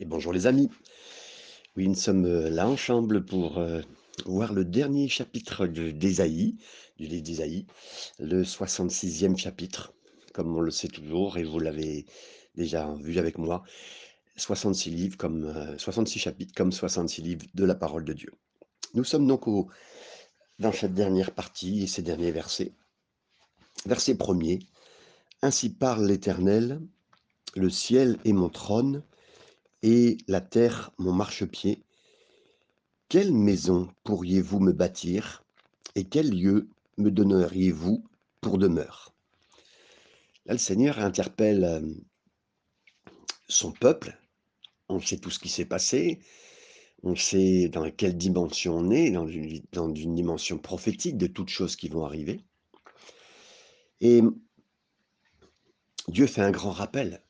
Et bonjour les amis. Oui, nous sommes euh, là ensemble pour euh, voir le dernier chapitre de d'Ésaïe, du livre d'Ésaïe, le 66e chapitre, comme on le sait toujours, et vous l'avez déjà vu avec moi, 66 livres comme euh, 66 chapitres comme 66 livres de la parole de Dieu. Nous sommes donc au, dans cette dernière partie et ces derniers versets. Verset premier. Ainsi parle l'Éternel, le ciel est mon trône et la terre mon marchepied. Quelle maison pourriez-vous me bâtir et quel lieu me donneriez-vous pour demeure? Là, le Seigneur interpelle euh, son peuple. On sait tout ce qui s'est passé. On sait dans quelle dimension on est, dans une, dans une dimension prophétique de toutes choses qui vont arriver. Et Dieu fait un grand rappel.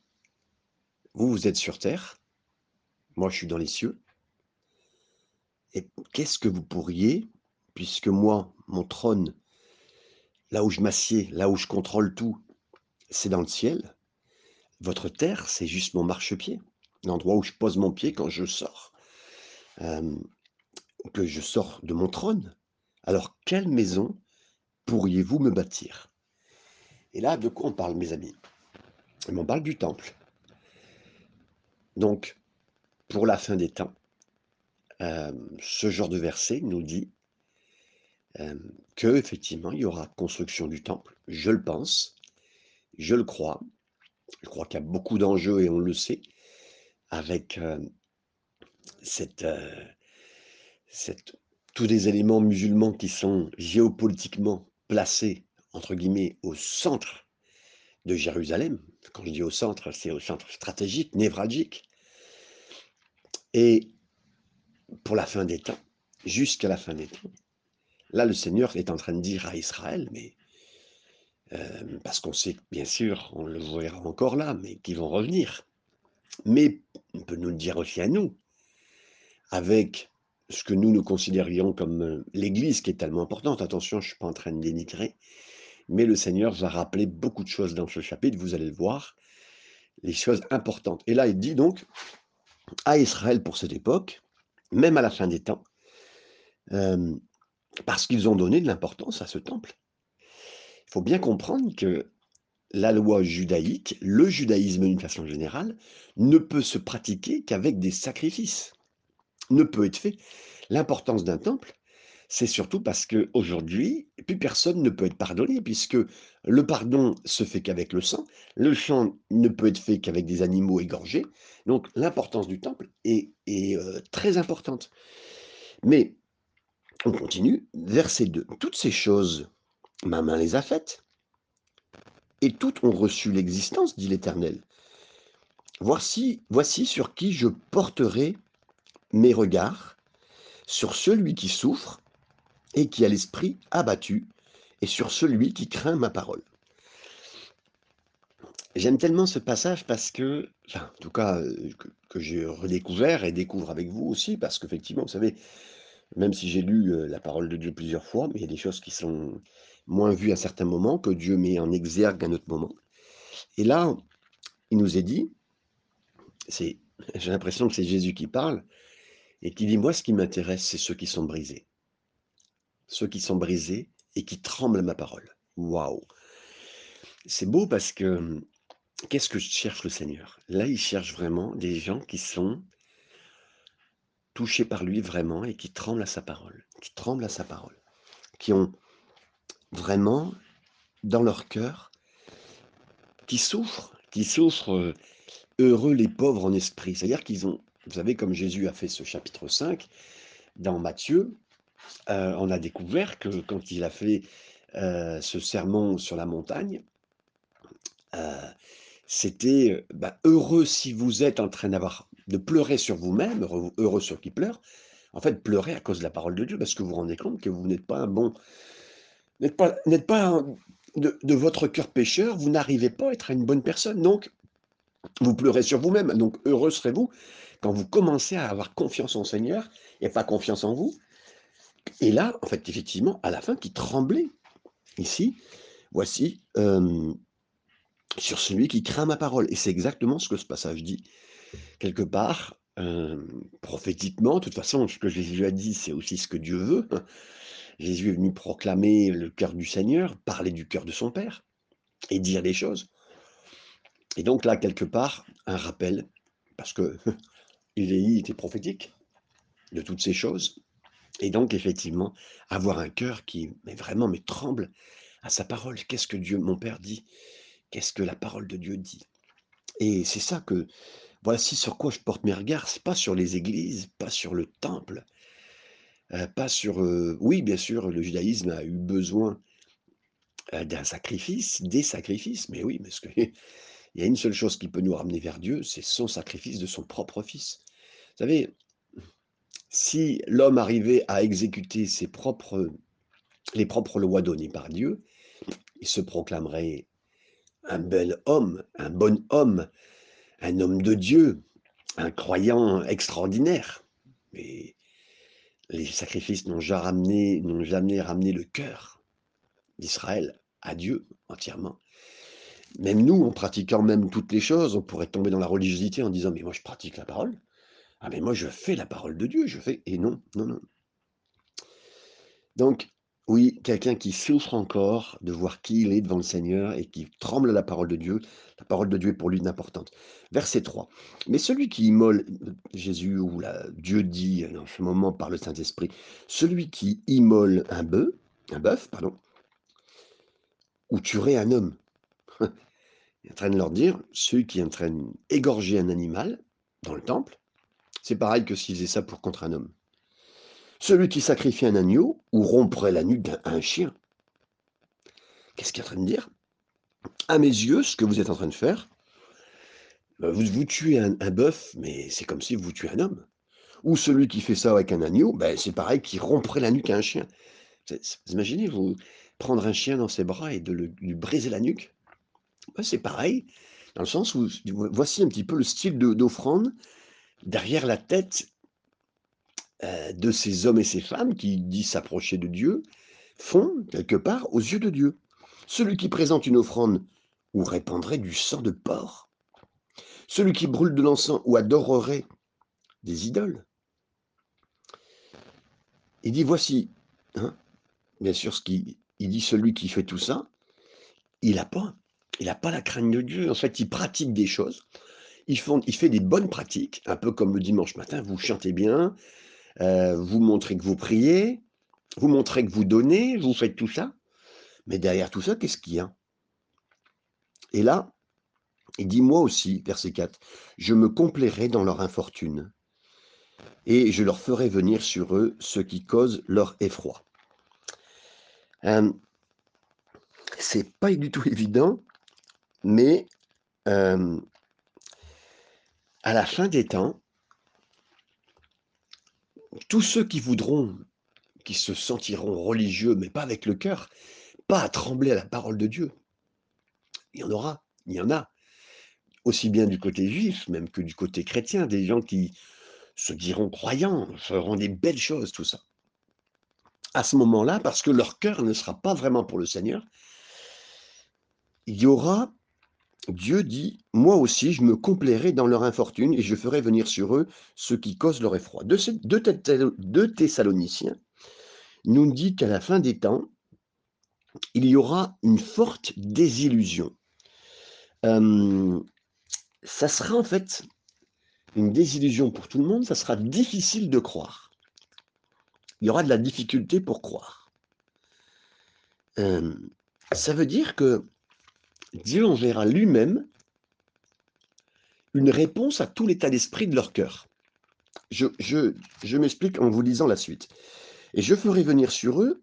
Vous, vous êtes sur terre, moi, je suis dans les cieux. Et qu'est-ce que vous pourriez, puisque moi, mon trône, là où je m'assieds, là où je contrôle tout, c'est dans le ciel. Votre terre, c'est juste mon marchepied, l'endroit où je pose mon pied quand je sors, euh, que je sors de mon trône. Alors, quelle maison pourriez-vous me bâtir? Et là, de quoi on parle, mes amis? On parle du temple. Donc, pour la fin des temps, euh, ce genre de verset nous dit euh, que effectivement il y aura construction du temple. Je le pense, je le crois. Je crois qu'il y a beaucoup d'enjeux et on le sait avec euh, cette, tous des éléments musulmans qui sont géopolitiquement placés entre guillemets au centre de Jérusalem. Quand je dis au centre, c'est au centre stratégique, névralgique. Et pour la fin des temps, jusqu'à la fin des temps, là, le Seigneur est en train de dire à Israël, mais euh, parce qu'on sait, bien sûr, on le verra encore là, mais qu'ils vont revenir. Mais on peut nous le dire aussi à nous, avec ce que nous nous considérions comme euh, l'Église qui est tellement importante. Attention, je ne suis pas en train de dénigrer, mais le Seigneur va rappeler beaucoup de choses dans ce chapitre, vous allez le voir, les choses importantes. Et là, il dit donc, à Israël pour cette époque, même à la fin des temps, euh, parce qu'ils ont donné de l'importance à ce temple. Il faut bien comprendre que la loi judaïque, le judaïsme d'une façon générale, ne peut se pratiquer qu'avec des sacrifices, ne peut être fait. L'importance d'un temple, c'est surtout parce qu'aujourd'hui, plus personne ne peut être pardonné, puisque le pardon se fait qu'avec le sang, le sang ne peut être fait qu'avec des animaux égorgés, donc l'importance du temple est, euh, très importante. Mais on continue, verset 2. Toutes ces choses, ma main les a faites, et toutes ont reçu l'existence, dit l'Éternel. Voici, voici sur qui je porterai mes regards, sur celui qui souffre et qui a l'esprit abattu, et sur celui qui craint ma parole. J'aime tellement ce passage parce que, en tout cas, euh, que, j'ai redécouvert et découvre avec vous aussi, parce qu'effectivement, vous savez, même si j'ai lu euh, la parole de Dieu plusieurs fois, mais il y a des choses qui sont moins vues à certains moments, que Dieu met en exergue à un autre moment. Et là, il nous est dit, j'ai l'impression que c'est Jésus qui parle, et qui dit, moi, ce qui m'intéresse, c'est ceux qui sont brisés ceux qui sont brisés et qui tremblent à ma parole. Waouh C'est beau parce que hum, qu'est-ce que cherche le Seigneur? Là, il cherche vraiment des gens qui sont touchés par lui vraiment et qui tremblent à sa parole, qui tremblent à sa parole, qui ont vraiment dans leur cœur, qui souffrent, qui souffrent euh, heureux les pauvres en esprit. C'est-à-dire qu'ils ont, vous savez, comme Jésus a fait ce chapitre 5 dans Matthieu, euh, on a découvert que quand il a fait euh, ce sermon sur la montagne, euh, c'était bah, heureux si vous êtes en train de pleurer sur vous-même, heureux, sur qui pleure. En fait, pleurer à cause de la parole de Dieu, parce que vous vous rendez compte que vous n'êtes pas un bon, n'êtes pas, de, votre cœur pécheur, vous n'arrivez pas à être une bonne personne. Donc, vous pleurez sur vous-même. Donc, heureux serez-vous quand vous commencez à avoir confiance en Seigneur et pas confiance en vous, et là, en fait, effectivement, à la fin, qui tremblait. Ici, voici, euh, sur celui qui craint ma parole. Et c'est exactement ce que ce passage dit. Quelque part, hem, prophétiquement, de toute façon, ce que Jésus a dit, c'est aussi ce que Dieu veut. Jésus est venu proclamer le cœur du Seigneur, parler du cœur de son Père et dire des choses. Et donc là, quelque part, un rappel, parce que Élie était prophétique de toutes ces choses. Et donc, effectivement, avoir un cœur qui mais vraiment mais tremble à sa parole. Qu'est-ce que Dieu, mon Père, dit? Qu'est-ce que la parole de Dieu dit? Et c'est ça que, voici sur quoi je porte mes regards. C'est pas sur les églises, pas sur le temple, euh, pas sur. euh, oui, bien sûr, le judaïsme a eu besoin euh, d'un sacrifice, des sacrifices, mais oui, parce que il y a une seule chose qui peut nous ramener vers Dieu, c'est son sacrifice de son propre fils. Vous savez, si l'homme arrivait à exécuter ses propres, les propres lois données par Dieu, il se proclamerait un bel homme, un bon homme, un homme de Dieu, un croyant extraordinaire. Mais les sacrifices n'ont jamais ramené, n'ont jamais ramené le cœur d'Israël à Dieu entièrement. Même nous, en pratiquant même toutes les choses, on pourrait tomber dans la religiosité en disant mais moi je pratique la parole. Ah mais moi je fais la parole de Dieu, je fais et non, non, non. Donc oui, quelqu'un qui souffre encore de voir qui il est devant le Seigneur et qui tremble à la parole de Dieu, la parole de Dieu est pour lui importante. Verset 3. Mais celui qui immole, Jésus ou Dieu dit en ce moment par le Saint-Esprit, celui qui immole un bœuf, un bœuf, pardon, ou tuerait un homme. Il est en train de leur dire, celui qui est en train d'égorger un animal dans le temple, c'est pareil que s'il faisait ça pour contre un homme. Celui qui sacrifie un agneau ou romprait la nuque d'un chien. Qu'est-ce qu'il est en train de dire? À mes yeux, ce que vous êtes en train de faire, ben, vous, vous tuez un, bœuf, mais c'est comme si vous tuez un homme. Ou celui qui fait ça avec un agneau, ben, c'est pareil qu'il romprait la nuque à un chien. Vous imaginez, vous prendre un chien dans ses bras et de le- lui briser la nuque? Ben, C'est pareil, dans le sens où voici un petit peu le style de- d'offrande derrière la tête euh, de ces hommes et ces femmes qui disent s'approcher de Dieu, font quelque part aux yeux de Dieu. Celui qui présente une offrande ou répandrait du sang de porc. Celui qui brûle de l'encens ou adorerait des idoles. Il dit voici, hein, bien sûr, ce qui, dit celui qui fait tout ça, il n'a pas, il n'a pas la crainte de Dieu. En fait, il pratique des choses. Il, fait des bonnes pratiques, un peu comme le dimanche matin, vous chantez bien, euh, vous montrez que vous priez, vous montrez que vous donnez, vous faites tout ça. Mais derrière tout ça, qu'est-ce qu'il y a? Et là, il dit moi aussi, verset 4, je me complairai dans leur infortune et je leur ferai venir sur eux ce qui cause leur effroi. Euh, c'est pas du tout évident, mais euh, à la fin des temps, tous ceux qui voudront, qui se sentiront religieux, mais pas avec le cœur, pas à trembler à la parole de Dieu, il y en aura, il y en a, aussi bien du côté juif, même que du côté chrétien, des gens qui se diront croyants, feront des belles choses, tout ça. À ce moment-là, parce que leur cœur ne sera pas vraiment pour le Seigneur, il y aura, Dieu dit, moi aussi je me complairai dans leur infortune et je ferai venir sur eux ce qui cause leur effroi. De, Thessaloniciens nous dit qu'à la fin des temps, il y aura une forte désillusion. Euh, ça sera en fait une désillusion pour tout le monde, ça sera difficile de croire. Il y aura de la difficulté pour croire. Euh, ça veut dire que Dieu enverra lui-même une réponse à tout l'état d'esprit de leur cœur. Je, m'explique en vous lisant la suite. Et je ferai venir sur eux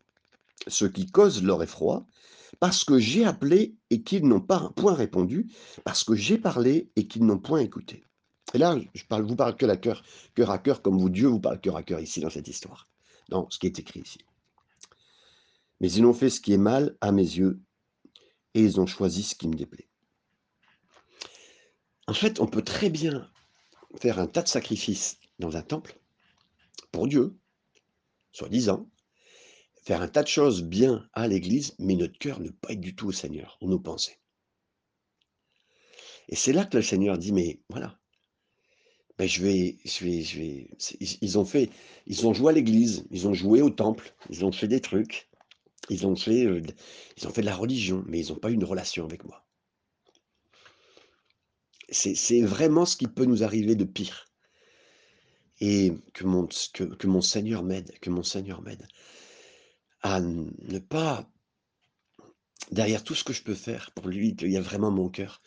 ce qui cause leur effroi, parce que j'ai appelé et qu'ils n'ont pas point répondu, parce que j'ai parlé et qu'ils n'ont point écouté. Et là, je parle, vous parle que la cœur, cœur à cœur, comme vous, Dieu vous parle cœur à cœur ici dans cette histoire, dans ce qui est écrit ici. Mais ils ont fait ce qui est mal à mes yeux, et ils ont choisi ce qui me déplaît. En fait, on peut très bien faire un tas de sacrifices dans un temple, pour Dieu, soi-disant, faire un tas de choses bien à l'église, mais notre cœur ne pas être du tout au Seigneur, ou nos pensées. Et c'est là que le Seigneur dit, mais voilà, Beh, je vais je vais je vais ils ont fait ils ont joué à l'église, ils ont joué au temple, ils ont fait des trucs, ils ont fait, ils ont fait de la religion, mais ils ont pas eu une relation avec moi. C'est vraiment ce qui peut nous arriver de pire et que mon que mon Seigneur m'aide, que mon Seigneur m'aide à ne pas derrière tout ce que je peux faire pour lui, qu'il y a vraiment mon cœur.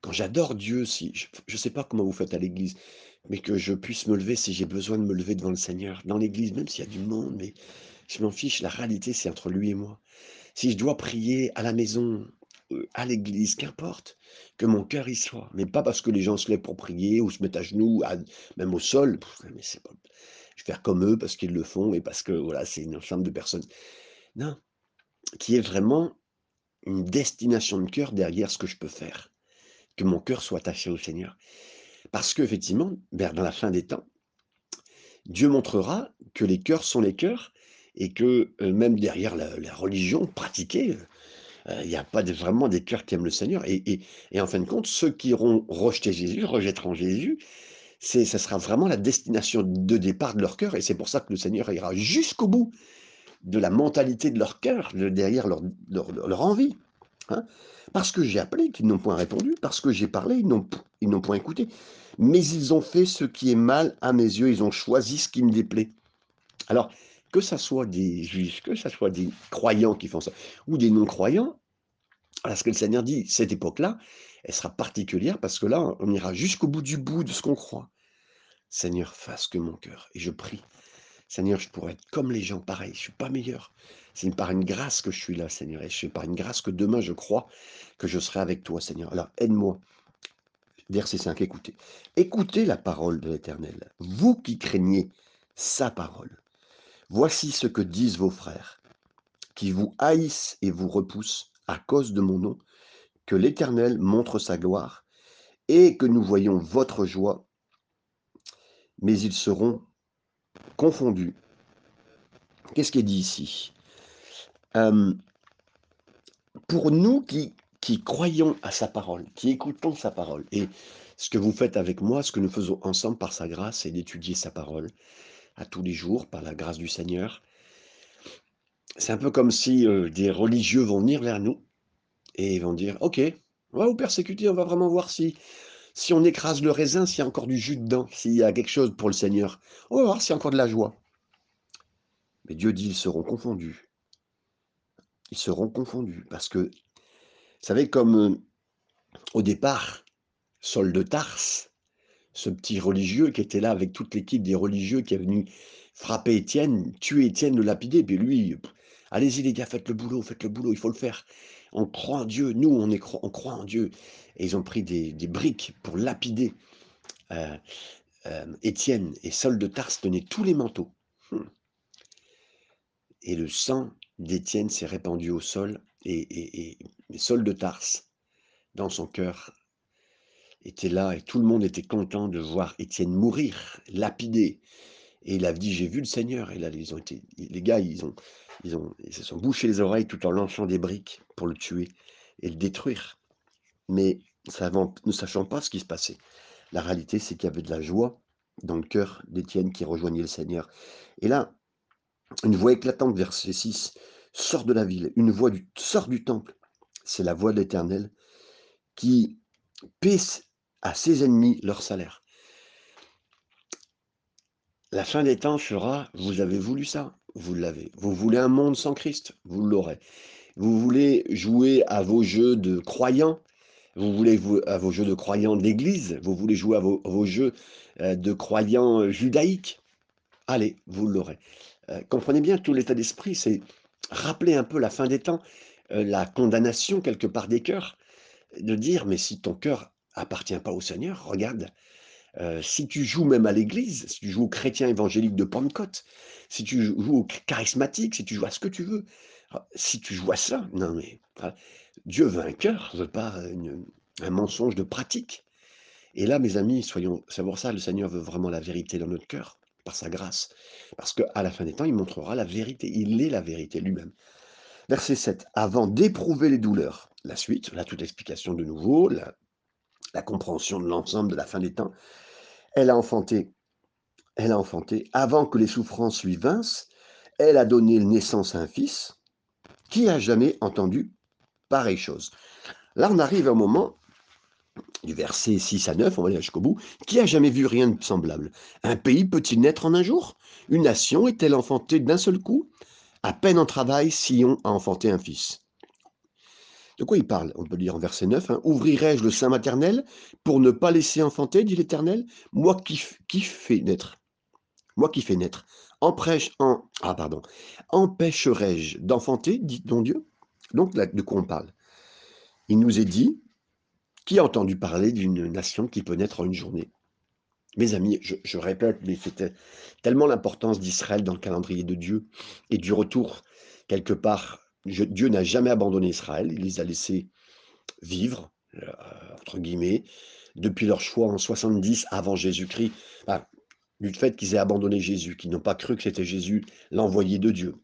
Quand j'adore Dieu, si je je sais pas comment vous faites à l'église, mais que je puisse me lever si j'ai besoin de me lever devant le Seigneur, dans l'église, même s'il y a du monde, mais je m'en fiche, la réalité, c'est entre lui et moi. Si je dois prier à la maison, à l'église, qu'importe, que mon cœur y soit, mais pas parce que les gens se lèvent pour prier ou se mettent à genoux, même au sol, mais c'est pas je vais faire comme eux parce qu'ils le font et parce que voilà, c'est une ensemble de personnes. Non, qu'il y ait vraiment une destination de cœur derrière ce que je peux faire, que mon cœur soit attaché au Seigneur. Parce qu'effectivement, vers dans la fin des temps, Dieu montrera que les cœurs sont les cœurs et que, heu, même derrière la religion pratiquée, heu, il y a pas vraiment des cœurs qui aiment le Seigneur et en fin de compte, ceux qui auront rejeté Jésus, rejetteront Jésus, c'est ça sera vraiment la destination de départ de leur cœur et c'est pour ça que le Seigneur ira jusqu'au bout de la mentalité de leur cœur, de derrière leur leur envie, hein. Parce que j'ai appelé, qu'ils n'ont point répondu, parce que j'ai parlé, ils n'ont ils n'ont point écouté. Mais ils ont fait ce qui est mal à mes yeux, ils ont choisi ce qui me déplaît. Alors, que ça soit des juifs, que ça soit des croyants qui font ça ou des non-croyants, voilà ce que le Seigneur dit, cette époque-là, elle sera particulière parce que là, on ira jusqu'au bout du bout de ce qu'on croit. Seigneur, fasse que mon cœur et je prie Seigneur, je pourrais être comme les gens, pareil, je suis pas meilleur. C'est par une grâce que je suis là, Seigneur, et c'est par une grâce que demain je crois que je serai avec toi, Seigneur. Alors aide-moi. Verset 5, écoutez. Écoutez la parole de l'Éternel, vous qui craignez sa parole. Voici ce que disent vos frères, qui vous haïssent et vous repoussent à cause de mon nom, que l'Éternel montre sa gloire et que nous voyons votre joie, mais ils seront confondus. Qu'est-ce qui est dit ici? Hem, pour nous qui qui croyons à sa parole, qui écoutons sa parole et ce que vous faites avec moi, ce que nous faisons ensemble par sa grâce, c'est d'étudier sa parole à tous les jours par la grâce du Seigneur. C'est un peu comme si, heu, des religieux vont venir vers nous et vont dire: «OK, on va vous persécuter, on va vraiment voir si si on écrase le raisin, s'il y a encore du jus dedans, s'il y a quelque chose pour le Seigneur. On va voir s'il y a encore de la joie». Mais Dieu dit: «Ils seront confondus». Ils seront confondus parce que, vous savez comme, heu, au départ, Saul de Tarse, ce petit religieux qui était là avec toute l'équipe des religieux qui est venu frapper Étienne, tuer Étienne, le lapider, puis lui: «Allez-y les gars, faites le boulot, faites le boulot, il faut le faire. On croit en Dieu, nous on est on croit en Dieu» et ils ont pris des briques pour lapider, heu, hem, Étienne et Saul de Tarse tenait tous les manteaux. Mmh. Et le sang d'Étienne s'est répandu au sol et et et et Saul de Tarse, dans son cœur, était là et tout le monde était content de voir Étienne mourir, lapidé et il a dit: «J'ai vu le Seigneur» et là, ont été les gars, ils ont ils ont ils se sont bouchés les oreilles tout en lançant des briques pour le tuer et le détruire. Mais ne sachant pas ce qui se passait. La réalité, c'est qu'il y avait de la joie dans le cœur d'Étienne qui rejoignait le Seigneur et là une voix éclatante, verset 6, sort de la ville, une voix du sort du temple. C'est la voix de l'Éternel qui paie à ses ennemis leur salaire. La fin des temps sera, vous avez voulu ça, vous l'avez. Vous voulez un monde sans Christ, vous l'aurez. Vous voulez jouer à vos jeux de croyants, vous voulez vous à vos jeux de croyants d'église, vous voulez jouer à vos, jeux euh, de croyants euh, judaïques, allez, vous l'aurez. Euh, comprenez bien tout l'état d'esprit, c'est rappeler un peu la fin des temps, la condamnation quelque part des cœurs, de dire: «Mais si ton cœur appartient pas au Seigneur, regarde, heu, si tu joues même à l'église, si tu joues aux chrétiens évangéliques de Pentecôte, si tu jou joues aux charismatiques, si tu joues à ce que tu veux, ah, si tu joues à ça, non mais ah, Dieu un cœur, veut pas un mensonge de pratique» et là, mes amis, soyons pour ça le Seigneur veut vraiment la vérité dans notre cœur, par sa grâce. Parce qu'à la fin des temps, il montrera la vérité. Il est la vérité lui-même. Verset 7. Avant d'éprouver les douleurs. La suite, là, toute l'explication de nouveau, la, la compréhension de l'ensemble de la fin des temps. Elle a enfanté, elle a enfanté, avant que les souffrances lui vinssent, elle a donné naissance à un fils. Qui a jamais entendu pareille chose Là, on arrive au moment du verset 6 à 9, on va aller jusqu'au bout. Qui a jamais vu rien de semblable Un pays peut-il naître en un jour? Une nation est-elle enfantée d'un seul coup? À peine en travail, Sion a enfanté un fils. De quoi il parle? On peut lire en verset 9. Hein. Ouvrirai-je le sein maternel pour ne pas laisser enfanter, dit l'Éternel? Moi qui, qui fais naître? Moi qui fais naître. Empêche, en, ah pardon, empêcherai-je d'enfanter, dit ton Dieu? Donc de quoi on parle? Il nous est dit, qui a entendu parler d'une nation qui peut naître en une journée Mes amis, je, répète, mais c'était tellement l'importance d'Israël dans le calendrier de Dieu et du retour quelque part Dieu n'a jamais abandonné Israël, il les a laissés vivre, euh, entre guillemets, depuis leur choix en 70 avant Jésus-Christ, du fait qu'ils aient abandonné Jésus, qu'ils n'ont pas cru que c'était Jésus l'envoyé de Dieu.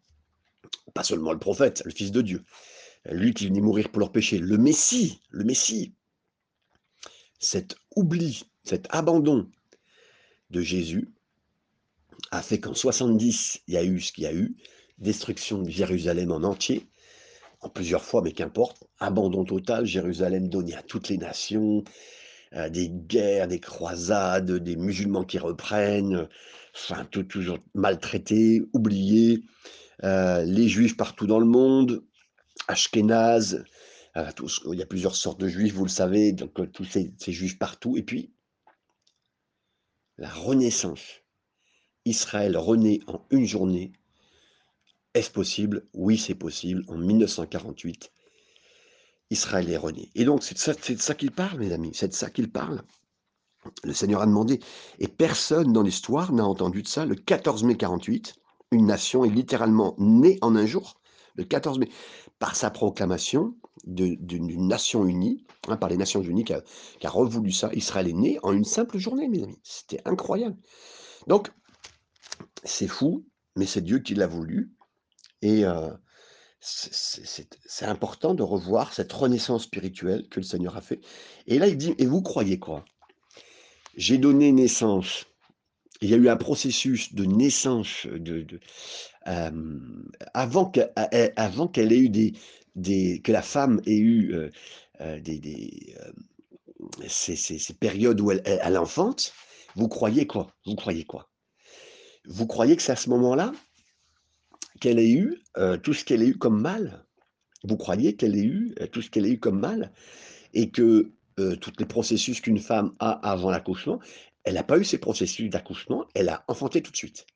Pas seulement le prophète, le Fils de Dieu, lui qui venait mourir pour leurs péchés, le Messie, le Messie. Cet oubli, cet abandon de Jésus a fait qu'en 70, il y a eu ce qu'il y a eu, destruction de Jérusalem en entier, en plusieurs fois, mais qu'importe, abandon total, Jérusalem donné à toutes les nations, euh, des guerres, des croisades, des musulmans qui reprennent, enfin, tout, toujours maltraités, oubliés, euh, les juifs partout dans le monde, Ashkenaz, euh, il y a plusieurs sortes de juifs, vous le savez, donc tous ces juifs partout, et puis la renaissance. Israël renaît en une journée est-ce possible? Oui, c'est possible. En 1948, Israël est rené. Et donc, c'est de ça, qu'il parle, mes amis. C'est de ça qu'il parle. Le Seigneur a demandé, et personne dans l'histoire n'a entendu de ça. Le 14 mai 48, une nation est littéralement née en un jour, le 14 mai, par sa proclamation d'une nation unie, hein, par les Nations Unies qui a, qui a, revoulu ça. Israël est né en une simple journée, mes amis. C'était incroyable. Donc, c'est fou, mais c'est Dieu qui l'a voulu. Et c'est important de revoir cette renaissance spirituelle que le Seigneur a fait. Et là, il dit, et vous croyez quoi? J'ai donné naissance. Il y a eu un processus de naissance de, avant qu'elle ait eu des, des, que la femme ait eu des, ces, ces, périodes où elle, elle, enfante. Vous croyez quoi? Vous croyez quoi? Vous croyez que c'est à ce moment-là qu'elle ait eu tout ce qu'elle a eu comme mal. Vous croyez qu'elle ait eu tout ce qu'elle a eu comme mal et que tous les processus qu'une femme a avant l'accouchement, elle n'a pas eu ces processus d'accouchement, elle a enfanté tout de suite.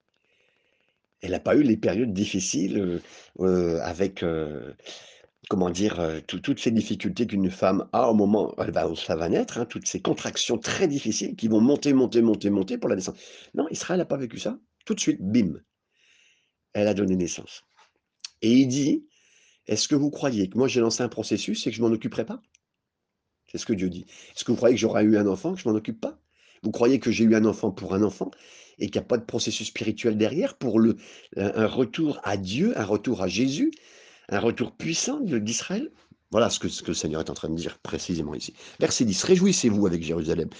Elle n'a pas eu les périodes difficiles avec, comment dire, toutes ces difficultés qu'une femme a au moment où elle va, ça va naître, hein, toutes ces contractions très difficiles qui vont monter, monter, monter, monter pour la naissance. Non, Israël n'a pas vécu ça. Tout de suite, bim, elle a donné naissance. Et il dit, est-ce que vous croyez que moi j'ai lancé un processus et que je m'en occuperai pas? C'est ce que Dieu dit. Est-ce que vous croyez que j'aurai eu un enfant, que je m'en occupe pas? Vous croyez que j'ai eu un enfant pour un enfant et qu'il n'y a pas de processus spirituel derrière pour un retour à Dieu, un retour à Jésus, un retour puissant d'Israël? Voilà ce que, ce que, le Seigneur est en train de dire précisément ici. Verset 10. Réjouissez-vous avec Jérusalem.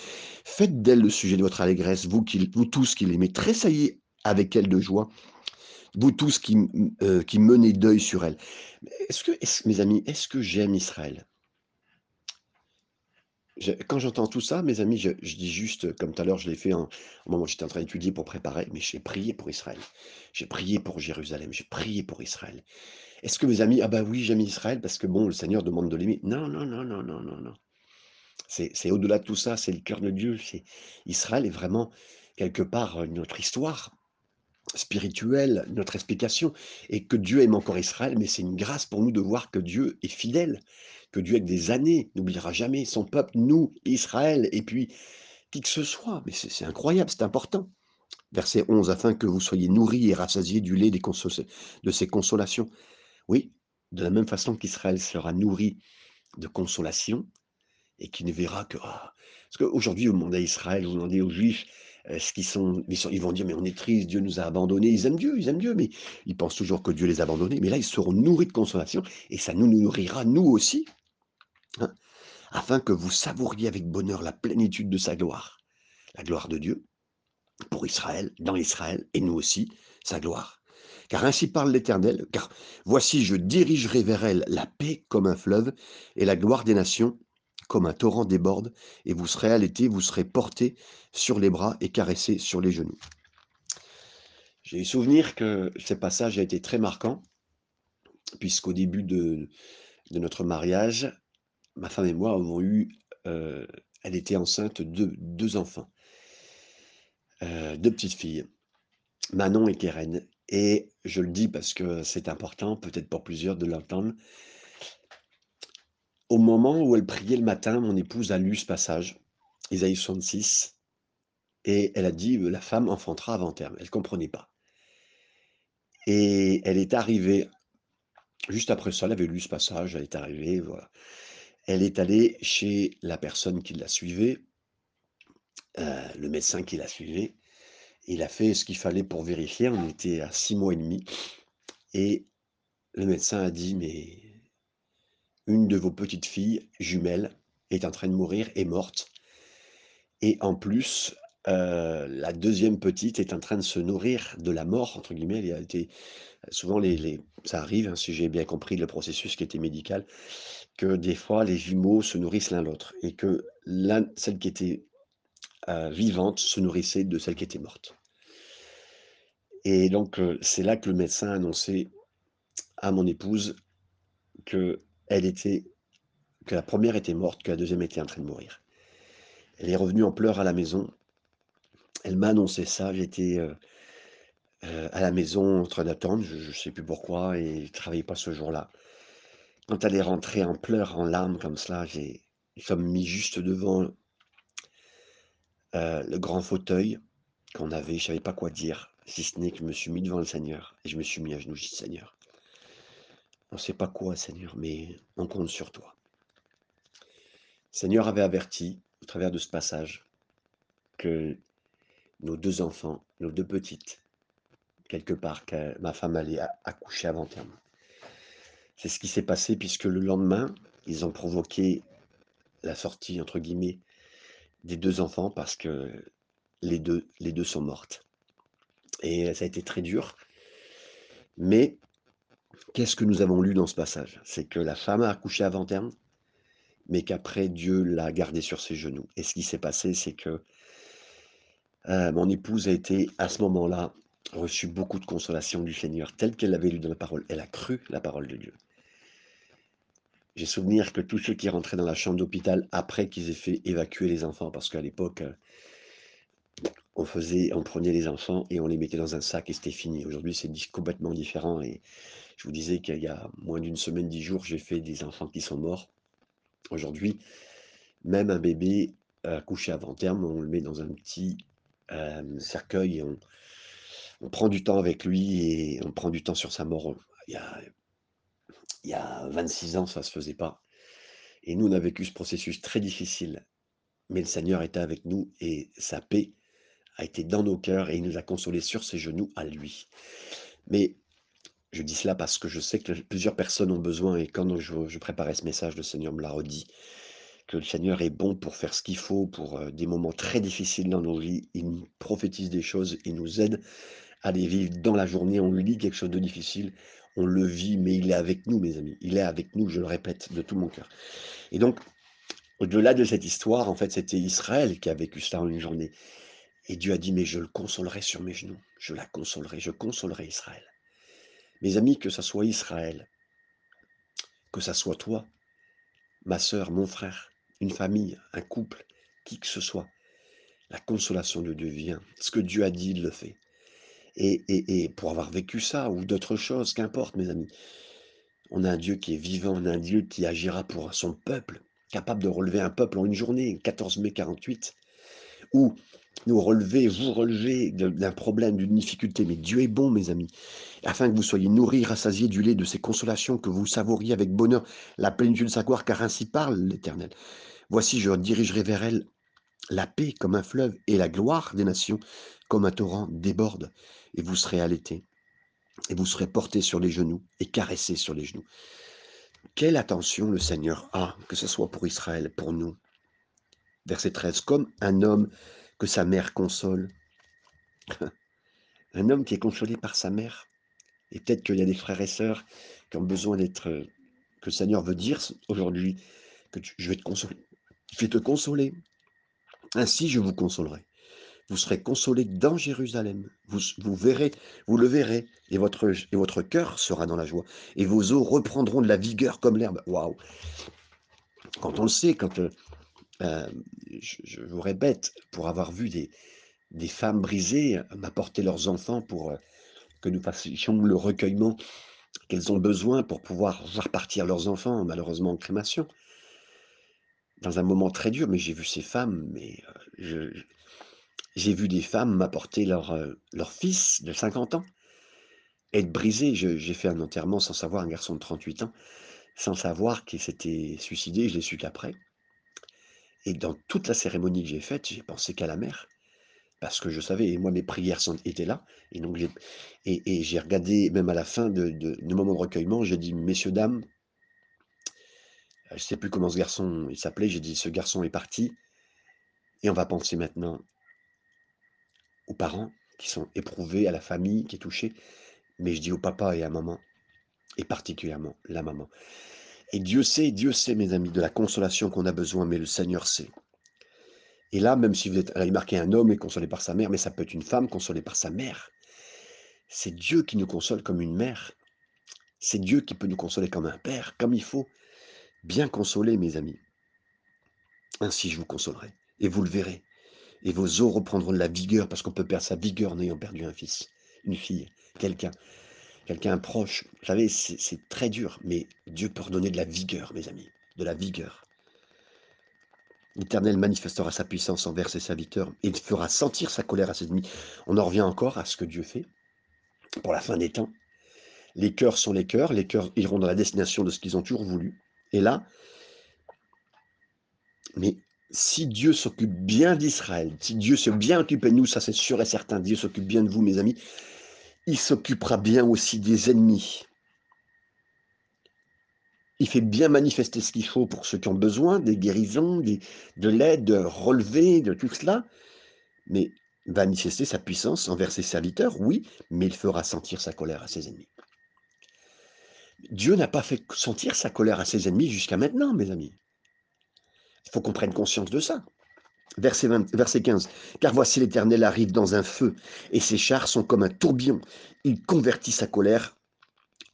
Faites d'elle le sujet de votre allégresse, vous, qui, vous tous qui l'aimez. Tressaillez avec elle de joie vous tous qui, euh, qui menez deuil sur elle. Est-ce que, mes amis, est-ce que j'aime Israël? Quand j'entends tout ça, mes amis, je, dis juste, comme tout à l'heure, je l'ai fait en, au moment où j'étais en train d'étudier pour préparer, mais j'ai prié pour Israël. J'ai prié pour Jérusalem, j'ai prié pour Israël. Est-ce que mes amis, ah bah oui, j'aime Israël parce que bon, le Seigneur demande de l'aimer. Non, non, non, non, non, non, non. C'est au-delà de tout ça, c'est le cœur de Dieu. Israël est vraiment quelque part notre histoire spirituelle, notre explication, et que Dieu aime encore Israël, mais c'est une grâce pour nous de voir que Dieu est fidèle, que Dieu avec des années n'oubliera jamais son peuple, nous, Israël, et puis qui que ce soit. Mais c'est incroyable, c'est important. Verset 11, afin que vous soyez nourris et rassasiés du lait des de ses consolations. Oui, de la même façon qu'Israël sera nourri de consolation, et qui ne verra que... Ah, parce qu'aujourd'hui, vous demandez à Israël, vous demandez aux Juifs, ce sont, ils vont dire, mais on est triste, Dieu nous a abandonnés. Ils aiment Dieu, ils aiment Dieu, mais ils pensent toujours que Dieu les a abandonnés. Mais là, ils seront nourris de consolation et ça nous nourrira, nous aussi, hein, afin que vous savouriez avec bonheur la plénitude de sa gloire. la gloire de Dieu, pour Israël, dans Israël, et nous aussi, sa gloire. Car ainsi parle l'Éternel, car voici je dirigerai vers elle la paix comme un fleuve, et la gloire des nations comme un torrent déborde, et vous serez allaités, vous serez portés sur les bras et caressés sur les genoux. J'ai eu souvenir que ce passage a été très marquant, puisqu'au début de, notre mariage, ma femme et moi avons eu, euh, elle était enceinte de deux enfants, euh, deux petites filles, Manon et Keren. Et je le dis parce que c'est important, peut-être pour plusieurs, de l'entendre. Au moment où elle priait le matin, mon épouse a lu ce passage, Isaïe 66, et elle a dit La femme enfantera avant terme. Elle ne comprenait pas. Et elle est arrivée, juste après ça, elle avait lu ce passage, elle est arrivée, voilà. Elle est allée chez la personne qui la suivait, euh, le médecin qui la suivait. Il a fait ce qu'il fallait pour vérifier. On était à six mois et demi. Et le médecin a dit, mais une de vos petites filles jumelles est en train de mourir, est morte. Et en plus, euh, la deuxième petite est en train de se nourrir de la mort, entre guillemets. Elle a été, souvent, les, ça arrive, hein, si j'ai bien compris le processus qui était médical, que des fois, les jumeaux se nourrissent l'un l'autre. Et que celle qui était euh, vivante se nourrissait de celle qui était morte. Et donc, euh, c'est là que le médecin a annoncé à mon épouse que elle était, que la première était morte, que la deuxième était en train de mourir. Elle est revenue en pleurs à la maison. Elle m'a annoncé ça. J'étais euh, euh, à la maison en train d'attendre, je ne sais plus pourquoi, et je ne travaillais pas ce jour-là. Quand elle est rentrée en pleurs, en larmes comme cela, j'ai comme mis juste devant euh, le grand fauteuil qu'on avait. Je ne savais pas quoi dire, si ce n'est que je me suis mis devant le Seigneur et je me suis mis à genoux. Je dis Seigneur, on ne sait pas quoi, Seigneur, mais on compte sur toi. Seigneur avait averti, au travers de ce passage, que nos deux enfants, nos deux petites, quelque part, que ma femme allait accoucher avant terme. C'est ce qui s'est passé puisque le lendemain, ils ont provoqué la sortie, entre guillemets, des deux enfants parce que les deux, les deux sont mortes. Et ça a été très dur. Mais Qu'est-ce que nous avons lu dans ce passage? C'est que la femme a accouché avant terme, mais qu'après Dieu l'a gardée sur ses genoux. Et ce qui s'est passé, c'est que euh, mon épouse a été à ce moment-là reçu beaucoup de consolation du Seigneur, telle qu'elle l'avait lu dans la parole. Elle a cru la parole de Dieu. J'ai souvenir que tous ceux qui rentraient dans la chambre d'hôpital après qu'ils aient fait évacuer les enfants, parce qu'à l'époque, euh, on faisait, on prenait les enfants et on les mettait dans un sac et c'était fini. Aujourd'hui, c'est complètement différent et je vous disais qu'il y a moins d'une semaine, dix jours, j'ai fait des enfants qui sont morts. Aujourd'hui, même un bébé euh, couché avant terme, on le met dans un petit euh, cercueil et on, prend du temps avec lui et on prend du temps sur sa mort. Il y a, il y a 26 ans, ça ne se faisait pas. Et nous, on a vécu ce processus très difficile. Mais le Seigneur était avec nous et sa paix a été dans nos cœurs et il nous a consolés sur ses genoux à lui. Mais je dis cela parce que je sais que plusieurs personnes ont besoin et quand je, préparais ce message, le Seigneur me l'a redit, que le Seigneur est bon pour faire ce qu'il faut pour euh, des moments très difficiles dans nos vies. Il nous prophétise des choses, il nous aide à les vivre dans la journée. On lui lit quelque chose de difficile, on le vit, mais il est avec nous, mes amis. Il est avec nous, je le répète de tout mon cœur. Et donc, au-delà de cette histoire, en fait, c'était Israël qui a vécu cela en une journée. Et Dieu a dit, mais je le consolerai sur mes genoux. Je la consolerai, je consolerai Israël. Mes amis, que ce soit Israël, que ce soit toi, ma sœur, mon frère, une famille, un couple, qui que ce soit, la consolation de Dieu vient. Ce que Dieu a dit, il le fait. Et, et, pour avoir vécu ça ou d'autres choses, qu'importe, mes amis, on a un Dieu qui est vivant, on a un Dieu qui agira pour son peuple, capable de relever un peuple en une journée, 14 mai 48, ou nous relever, vous relever d'un problème, d'une difficulté. Mais Dieu est bon, mes amis, afin que vous soyez nourris, rassasiés du lait de ses consolations, que vous savouriez avec bonheur la plénitude de sa gloire, car ainsi parle l'Éternel. Voici, je dirigerai vers elle la paix comme un fleuve et la gloire des nations comme un torrent déborde. Et vous serez allaités, et vous serez portés sur les genoux et caressés sur les genoux. Quelle attention le Seigneur a, que ce soit pour Israël, pour nous. Verset 13, comme un homme que sa mère console. Un homme qui est consolé par sa mère. Et peut-être qu'il y a des frères et sœurs qui ont besoin d'être, euh, que le Seigneur veut dire aujourd'hui, que je vais te consoler. Je vais te consoler. Ainsi, je vous consolerai. Vous serez consolés dans Jérusalem. Vous, vous verrez, vous le verrez, et votre, et votre cœur sera dans la joie. Et vos os reprendront de la vigueur comme l'herbe. Waouh Quand on le sait, quand euh, euh, je, vous répète, pour avoir vu des, femmes brisées m'apporter leurs enfants pour euh, que nous fassions le recueillement qu'elles ont besoin pour pouvoir voir partir leurs enfants, malheureusement en crémation. Dans un moment très dur, mais j'ai vu ces femmes, mais j'ai vu des femmes m'apporter leur, euh, leur fils de 50 ans, être brisé. J'ai fait un enterrement sans savoir, un garçon de 38 ans, sans savoir qu'il s'était suicidé, je l'ai su qu'après. Et dans toute la cérémonie que j'ai faite, j'ai pensé qu'à la mère, parce que je savais, et moi mes prières étaient là, et donc j'ai et, regardé, même à la fin de, moment de recueillement, j'ai dit, messieurs, dames, je ne sais plus comment ce garçon il s'appelait, j'ai dit, ce garçon est parti, et on va penser maintenant aux parents qui sont éprouvés, à la famille qui est touchée, mais je dis au papa et à maman, et particulièrement la maman. Et Dieu sait, Dieu sait, mes amis, de la consolation qu'on a besoin, mais le Seigneur sait. Et là, même si vous êtes, il marqué un homme et consolé par sa mère, mais ça peut être une femme consolée par sa mère. C'est Dieu qui nous console comme une mère. C'est Dieu qui peut nous consoler comme un père, comme il faut. Bien consoler, mes amis. Ainsi je vous consolerai, et vous le verrez et vos os reprendront de la vigueur, parce qu'on peut perdre sa vigueur en ayant perdu un fils, une fille, quelqu'un, quelqu'un proche. Vous savez, c'est très dur, mais Dieu peut redonner de la vigueur, mes amis, de la vigueur. L'Éternel manifestera sa puissance envers ses serviteurs et fera sentir sa colère à ses ennemis. On en revient encore à ce que Dieu fait pour la fin des temps. Les cœurs sont les cœurs, les cœurs iront dans la destination de ce qu'ils ont toujours voulu. Et là, mais si Dieu s'occupe bien d'Israël, si Dieu s'est bien occupé de nous, ça c'est sûr et certain, Dieu s'occupe bien de vous, mes amis, il s'occupera bien aussi des ennemis. Il fait bien manifester ce qu'il faut pour ceux qui ont besoin, des guérisons, de l'aide, de relever, de tout cela. Mais va manifester sa puissance envers ses serviteurs, oui, mais il fera sentir sa colère à ses ennemis. Dieu n'a pas fait sentir sa colère à ses ennemis jusqu'à maintenant, mes amis. Il faut qu'on prenne conscience de ça. Verset, verset 15. Car voici l'Éternel arrive dans un feu, et ses chars sont comme un tourbillon. Il convertit sa colère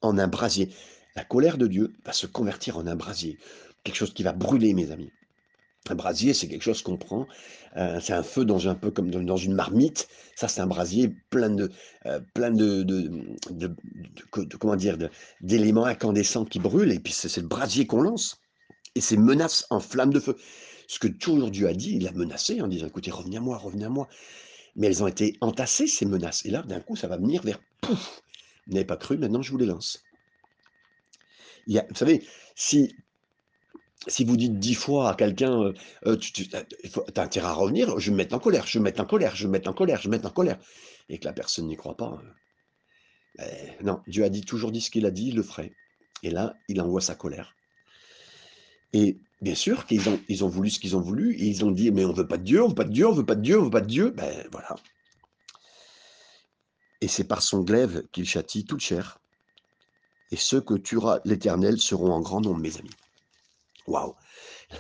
en un brasier. La colère de Dieu va se convertir en un brasier. Quelque chose qui va brûler, mes amis. Un brasier, c'est quelque chose qu'on prend. Euh, c'est un feu dans un peu comme dans une marmite. Ça, c'est un brasier plein de, euh, plein de, comment dire, d'éléments incandescents qui brûlent. Et puis c'est le brasier qu'on lance et ces menaces en flammes de feu. Ce que toujours Dieu a dit, il a menacé en disant, écoutez, revenez à moi, revenez à moi. Mais elles ont été entassées, ces menaces. Et là, d'un coup, ça va venir vers, pouf, vous n'avez pas cru, maintenant je vous les lance. Vous savez, si, si vous dites dix fois à quelqu'un, euh, euh, tu, as intérêt à revenir, je vais me mettre en colère, je vais me mettre en colère, je vais me mettre en colère, je vais me mettre en colère, et que la personne n'y croit pas, euh, ben, non, Dieu a dit toujours dit ce qu'il a dit, il le ferait. Et là, il envoie sa colère. Et bien sûr qu'ils ont, ils ont voulu ce qu'ils ont voulu, et ils ont dit, mais on veut pas de Dieu, on veut pas de Dieu, on veut pas de Dieu, on veut pas de Dieu. Ben voilà. Et c'est par son glaive qu'il châtie toute chair. Et ceux que tuera l'Éternel seront en grand nombre, mes amis. Waouh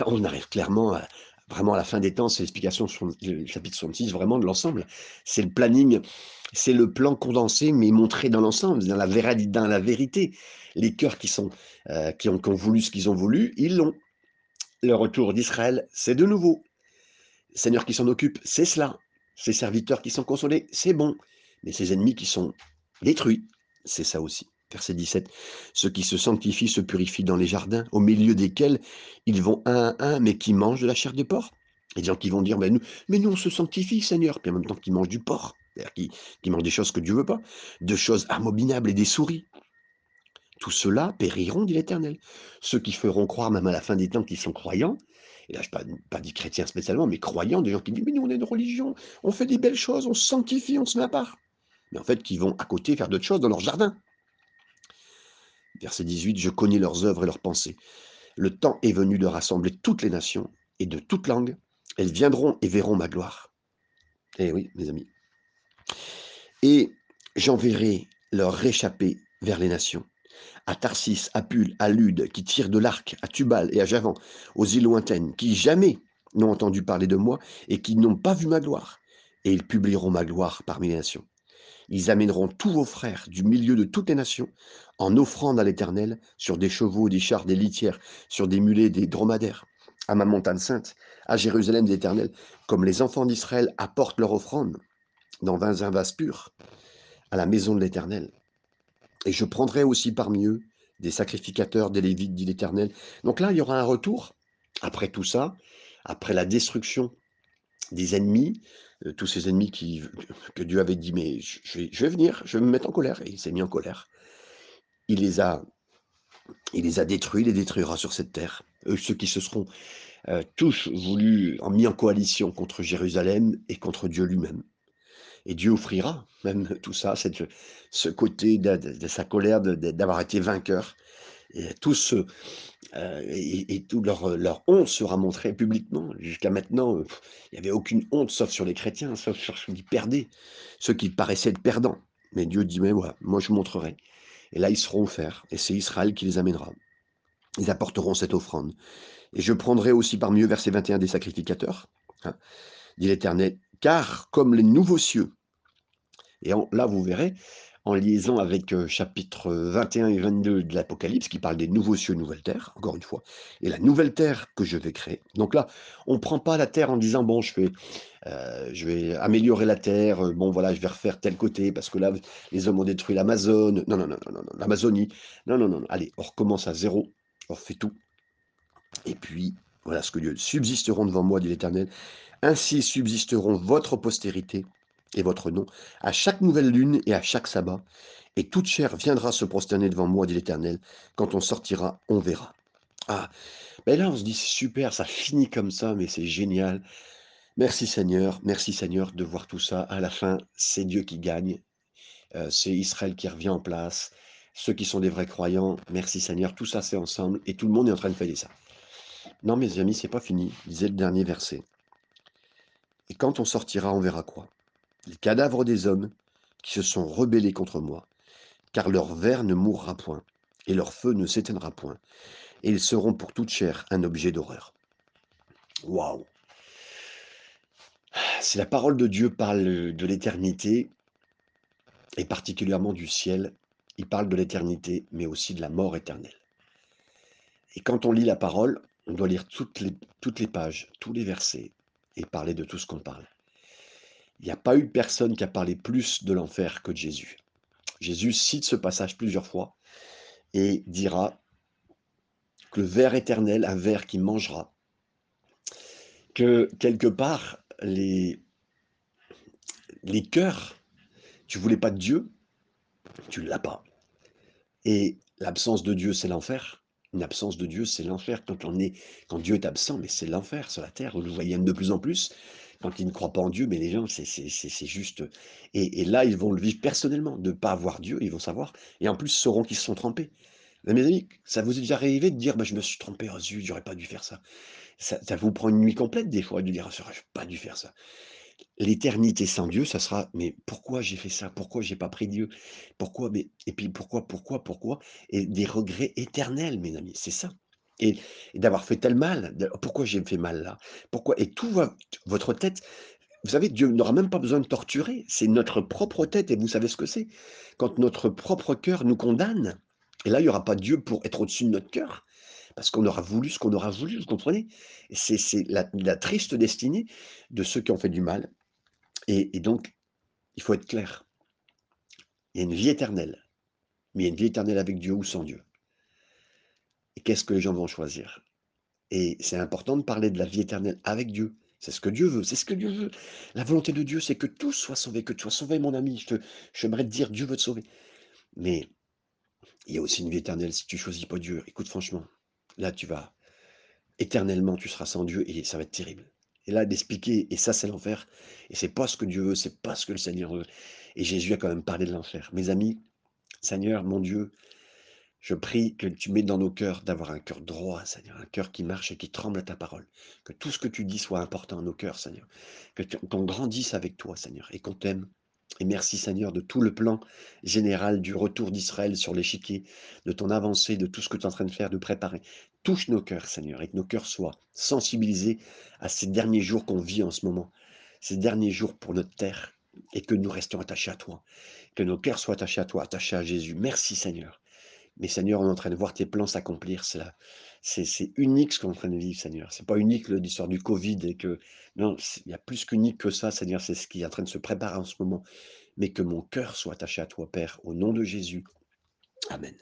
on arrive clairement à, vraiment à la fin des temps, c'est l'explication du chapitre 66, vraiment de l'ensemble. C'est le planning, c'est le plan condensé, mais montré dans l'ensemble, dans la, dans la vérité. Les cœurs qui, sont, euh, qui, ont, qui ont voulu ce qu'ils ont voulu, ils l'ont. Le retour d'Israël, c'est de nouveau. Seigneur qui s'en occupe, c'est cela. Ses serviteurs qui sont consolés, c'est bon. Mais ses ennemis qui sont détruits, c'est ça aussi. Verset 17. Ceux qui se sanctifient se purifient dans les jardins, au milieu desquels ils vont un à un, mais qui mangent de la chair de porc. Et des gens qui vont dire, mais nous, mais nous on se sanctifie, Seigneur. Puis en même temps qu'ils mangent du porc, c'est-à-dire qui, qui mangent des choses que Dieu veut pas, de choses abominables et des souris. Tout cela périront, dit l'Éternel. Ceux qui feront croire, même à la fin des temps, qu'ils sont croyants, et là je ne pas, dit chrétiens spécialement, mais croyants, des gens qui disent, mais nous on est une religion, on fait des belles choses, on se sanctifie, on se met à part. Mais en fait, qui vont à côté faire d'autres choses dans leur jardin. Verset 18, je connais leurs œuvres et leurs pensées. Le temps est venu de rassembler toutes les nations et de toutes langues. Elles viendront et verront ma gloire. Eh oui, mes amis. Et j'enverrai leur réchappé vers les nations, à Tarsis, à Pul, à Lude, qui tirent de l'arc, à Tubal et à Javan, aux îles lointaines, qui jamais n'ont entendu parler de moi et qui n'ont pas vu ma gloire. Et ils publieront ma gloire parmi les nations. Ils amèneront tous vos frères du milieu de toutes les nations en offrande à l'Éternel sur des chevaux, des chars, des litières, sur des mulets, des dromadaires, à ma montagne sainte, à Jérusalem d'Éternel, comme les enfants d'Israël apportent leur offrande dans un vase pur à la maison de l'Éternel. Et je prendrai aussi parmi eux des sacrificateurs, des Lévites, dit l'Éternel. Donc là, il y aura un retour, après tout ça, après la destruction des ennemis, euh, tous ces ennemis qui, que Dieu avait dit, mais je vais, venir, je vais me mettre en colère. Et il s'est mis en colère. Il les a, détruits, il les détruira sur cette terre. Eux, ceux qui se seront euh, tous voulu, en mis en coalition contre Jérusalem et contre Dieu lui-même. Et Dieu offrira même tout ça, ce côté de, sa colère d'avoir été vainqueur. Euh, et, et, tout leur, honte sera montrée publiquement. Jusqu'à maintenant, il n'y avait aucune honte, sauf sur les chrétiens, sauf sur ceux qui perdaient, ceux qui paraissaient être perdants. Mais Dieu dit, mais voilà, moi je montrerai. Et là, ils seront offerts, et c'est Israël qui les amènera. Ils apporteront cette offrande. Et je prendrai aussi parmi eux, verset 21, des sacrificateurs, hein, dit l'Éternel, car comme les nouveaux cieux, et là vous verrez, en liaison avec euh, chapitre 21 et 22 de l'Apocalypse, qui parle des nouveaux cieux, nouvelles terres, encore une fois, et la nouvelle terre que je vais créer. Donc là, on ne prend pas la terre en disant, bon, je vais, je vais améliorer la terre, bon voilà, je vais refaire tel côté, parce que là, les hommes ont détruit l'Amazone, non, non, non, non, non, l'Amazonie, non, non, non, allez, on recommence à zéro, on refait tout, et puis, voilà ce que Dieu subsisteront devant moi, dit l'Éternel. Ainsi subsisteront votre postérité et votre nom à chaque nouvelle lune et à chaque sabbat. Et toute chair viendra se prosterner devant moi, dit l'Éternel. Quand on sortira, on verra. Ah, mais là on se dit super, ça finit comme ça, mais c'est génial. Merci Seigneur, merci Seigneur de voir tout ça. À la fin, c'est Dieu qui gagne. Euh, c'est Israël qui revient en place. Ceux qui sont des vrais croyants, merci Seigneur, tout ça c'est ensemble et tout le monde est en train de faire ça. Non, mes amis, c'est pas fini, disait le dernier verset. Et quand on sortira, on verra quoi? Les cadavres des hommes qui se sont rebellés contre moi, car leur verre ne mourra point, et leur feu ne s'éteindra point, et ils seront pour toute chair un objet d'horreur. Waouh Si la parole de Dieu parle de l'éternité, et particulièrement du ciel, il parle de l'éternité, mais aussi de la mort éternelle. Et quand on lit la parole, on doit lire toutes les, toutes les pages, tous les versets et parler de tout ce qu'on parle. Il n'y a pas eu personne qui a parlé plus de l'enfer que Jésus. Jésus cite ce passage plusieurs fois et dira que le ver éternel, un ver qui mangera, que quelque part, les, les cœurs, tu voulais pas de Dieu, tu ne l'as pas. Et l'absence de Dieu, c'est l'enfer. Une absence de Dieu, c'est l'enfer. Quand quand Dieu est absent, mais c'est l'enfer sur la terre. Vous le voyez de plus en plus. Quand ils ne croient pas en Dieu, mais les gens, c'est juste. Et, là, ils vont le vivre personnellement, de ne pas avoir Dieu, ils vont savoir. Et en plus, sauront qu'ils se sont trompés. mes amis, ça vous est déjà arrivé de dire, bah, je me suis trompé, oh zut, j'aurais pas dû faire ça. ça. vous prend une nuit complète des fois de dire, oh, j'aurais pas dû faire ça l'éternité sans Dieu, ça sera, mais pourquoi j'ai fait ça? Pourquoi j'ai pas pris Dieu? Pourquoi mais, Et puis pourquoi, pourquoi, pourquoi? Et des regrets éternels, mes amis, c'est ça. Et, d'avoir fait tel mal, pourquoi j'ai fait mal là? Pourquoi? Et tout va, votre tête, vous savez, Dieu n'aura même pas besoin de torturer, c'est notre propre tête, et vous savez ce que c'est Quand notre propre cœur nous condamne, et là, il n'y aura pas Dieu pour être au-dessus de notre cœur, parce qu'on aura voulu ce qu'on aura voulu, vous comprenez? C'est la, la, triste destinée de ceux qui ont fait du mal, et, donc, il faut être clair. Il y a une vie éternelle, mais il y a une vie éternelle avec Dieu ou sans Dieu. Et qu'est-ce que les gens vont choisir? Et c'est important de parler de la vie éternelle avec Dieu. C'est ce que Dieu veut, c'est ce que Dieu veut. La volonté de Dieu, c'est que tous soient sauvés, que tu sois sauvé, mon ami. Je j'aimerais te dire, Dieu veut te sauver. Mais il y a aussi une vie éternelle si tu choisis pas Dieu. Écoute, franchement, là, tu vas, éternellement, tu seras sans Dieu et ça va être terrible et là d'expliquer, et ça c'est l'enfer, et c'est pas ce que Dieu veut, c'est pas ce que le Seigneur veut. Et Jésus a quand même parlé de l'enfer. Mes amis, Seigneur, mon Dieu, Je prie que tu mets dans nos cœurs d'avoir un cœur droit, Seigneur, un cœur qui marche et qui tremble à ta parole. Que tout ce que tu dis soit important à nos cœurs, Seigneur. Que qu'on grandisse avec toi, Seigneur, et qu'on t'aime. Et merci, Seigneur, de tout le plan général du retour d'Israël sur l'échiquier, de ton avancée, de tout ce que tu es en train de faire, de préparer. Touche nos cœurs, Seigneur, et que nos cœurs soient sensibilisés à ces derniers jours qu'on vit en ce moment, ces derniers jours pour notre terre, et que nous restions attachés à toi, que nos cœurs soient attachés à toi, attachés à Jésus. Merci, Seigneur. Mais Seigneur, on est en train de voir tes plans s'accomplir, c'est unique ce qu'on est en train de vivre, Seigneur. C'est pas unique l'histoire du Covid et que non, il y a plus qu'unique que ça, Seigneur. C'est ce qui est en train de se préparer en ce moment. Mais que mon cœur soit attaché à toi, Père, au nom de Jésus. Amen.